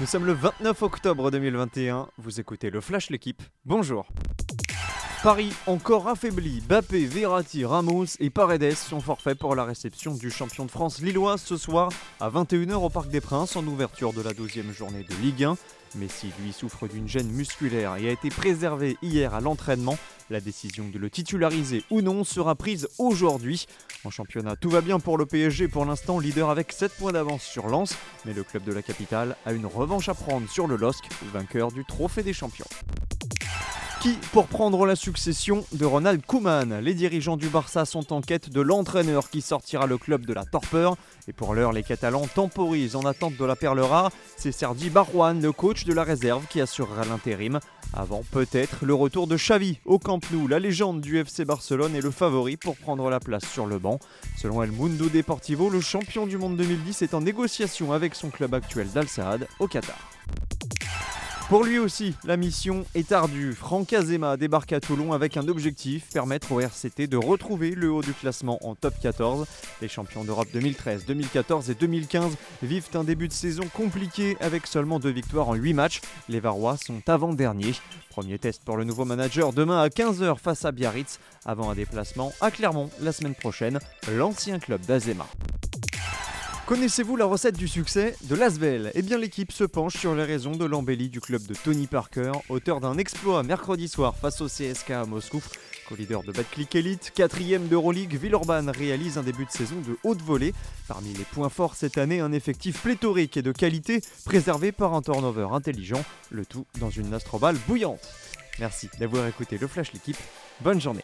Nous sommes le 29 octobre 2021, vous écoutez le Flash L'équipe, bonjour Paris encore affaibli, Bappé, Verratti, Ramos et Paredes sont forfaits pour la réception du champion de France lillois ce soir à 21h au Parc des Princes en ouverture de la 12e journée de Ligue 1. Messi lui souffre d'une gêne musculaire et a été préservé hier à l'entraînement. La décision de le titulariser ou non sera prise aujourd'hui. En championnat, tout va bien pour le PSG pour l'instant, leader avec 7 points d'avance sur Lens, mais le club de la capitale a une revanche à prendre sur le LOSC, vainqueur du Trophée des Champions qui pour prendre la succession de Ronald Koeman? Les dirigeants du Barça sont en quête de l'entraîneur qui sortira le club de la torpeur. Et pour l'heure, les Catalans temporisent en attente de la perle rare. C'est Sergi Barjuan, le coach de la réserve, qui assurera l'intérim. Avant peut-être le retour de Xavi au Camp Nou. La légende du FC Barcelone est le favori pour prendre la place sur le banc. Selon El Mundo Deportivo, le champion du monde 2010 est en négociation avec son club actuel d'Al Saad au Qatar. Pour lui aussi, la mission est ardue. Franck Azema débarque à Toulon avec un objectif, permettre au RCT de retrouver le haut du classement en top 14. Les champions d'Europe 2013, 2014 et 2015 vivent un début de saison compliqué avec seulement deux victoires en 8 matchs. Les Varois sont avant-derniers. Premier test pour le nouveau manager demain à 15h face à Biarritz, avant un déplacement à Clermont la semaine prochaine, l'ancien club d'Azema. Connaissez-vous la recette du succès de Lasvel? Eh bien l'équipe se penche sur les raisons de l'embellie du club de Tony Parker, auteur d'un exploit mercredi soir face au CSK à Moscou. Co-leader de Click Elite, quatrième d'Euroleague, Villeurbanne réalise un début de saison de haute volée. Parmi les points forts cette année, un effectif pléthorique et de qualité, préservé par un turnover intelligent, le tout dans une astrobale bouillante. Merci d'avoir écouté le Flash l'équipe. Bonne journée.